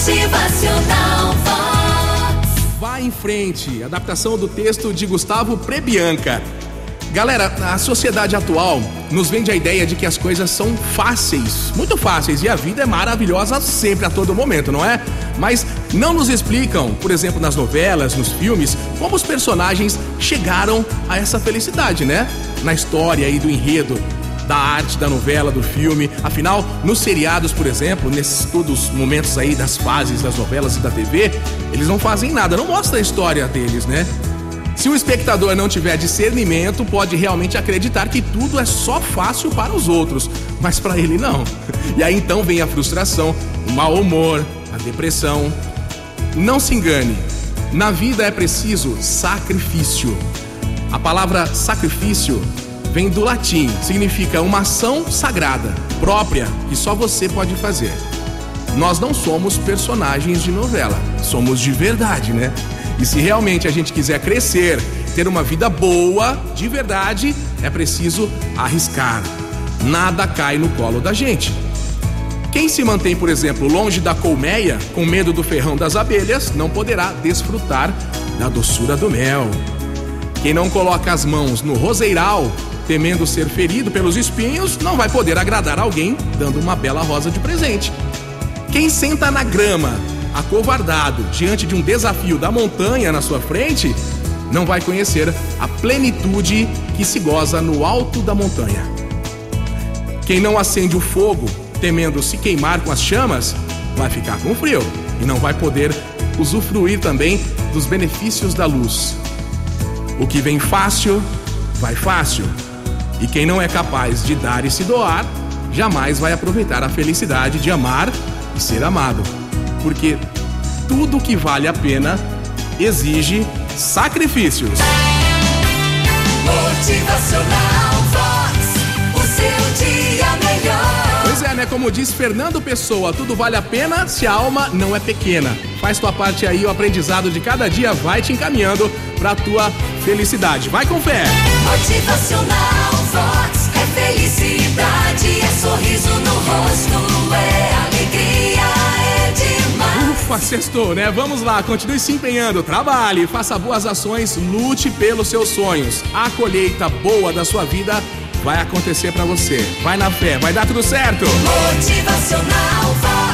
Motivacional Vox. Vai em frente. Adaptação do texto de Gustavo Prebianca. Galera, a sociedade atual nos vende a ideia de que as coisas são fáceis, muito fáceis, e a vida é maravilhosa sempre, a todo momento, não é? Mas não nos explicam, por exemplo, nas novelas, nos filmes, como os personagens chegaram a essa felicidade, né? Na história aí do enredo da arte, da novela, do filme. Afinal, nos seriados, por exemplo, nesses todos os momentos aí das fases das novelas e da TV, eles não fazem nada, não mostra a história deles, né? Se o espectador não tiver discernimento, pode realmente acreditar que tudo é só fácil para os outros, mas para ele não. E aí então vem a frustração, o mau humor, a depressão. Não se engane, na vida é preciso sacrifício. A palavra sacrifício vem do latim, significa uma ação sagrada, própria, que só você pode fazer. Nós não somos personagens de novela, somos de verdade, né? E se realmente a gente quiser crescer, ter uma vida boa, de verdade, é preciso arriscar. Nada cai no colo da gente. Quem se mantém, por exemplo, longe da colmeia, com medo do ferrão das abelhas, não poderá desfrutar da doçura do mel. Quem não coloca as mãos no roseiral, temendo ser ferido pelos espinhos, não vai poder agradar alguém dando uma bela rosa de presente. Quem senta na grama, acovardado diante de um desafio da montanha na sua frente, não vai conhecer a plenitude que se goza no alto da montanha. Quem não acende o fogo, temendo se queimar com as chamas, vai ficar com frio e não vai poder usufruir também dos benefícios da luz. O que vem fácil, vai fácil. E quem não é capaz de dar e se doar, jamais vai aproveitar a felicidade de amar e ser amado porque tudo que vale a pena exige sacrifícios. Motivacional Como diz Fernando Pessoa, tudo vale a pena se a alma não é pequena. Faz tua parte aí, o aprendizado de cada dia vai te encaminhando pra tua felicidade. Vai com fé! Motivacional Vox. É felicidade, é sorriso no rosto, é alegria, é demais. Ufa, sextou, né? Vamos lá, continue se empenhando, trabalhe, faça boas ações, lute pelos seus sonhos. A colheita boa da sua vida vai acontecer pra você. Vai na fé, vai dar tudo certo. Motivacional Vox.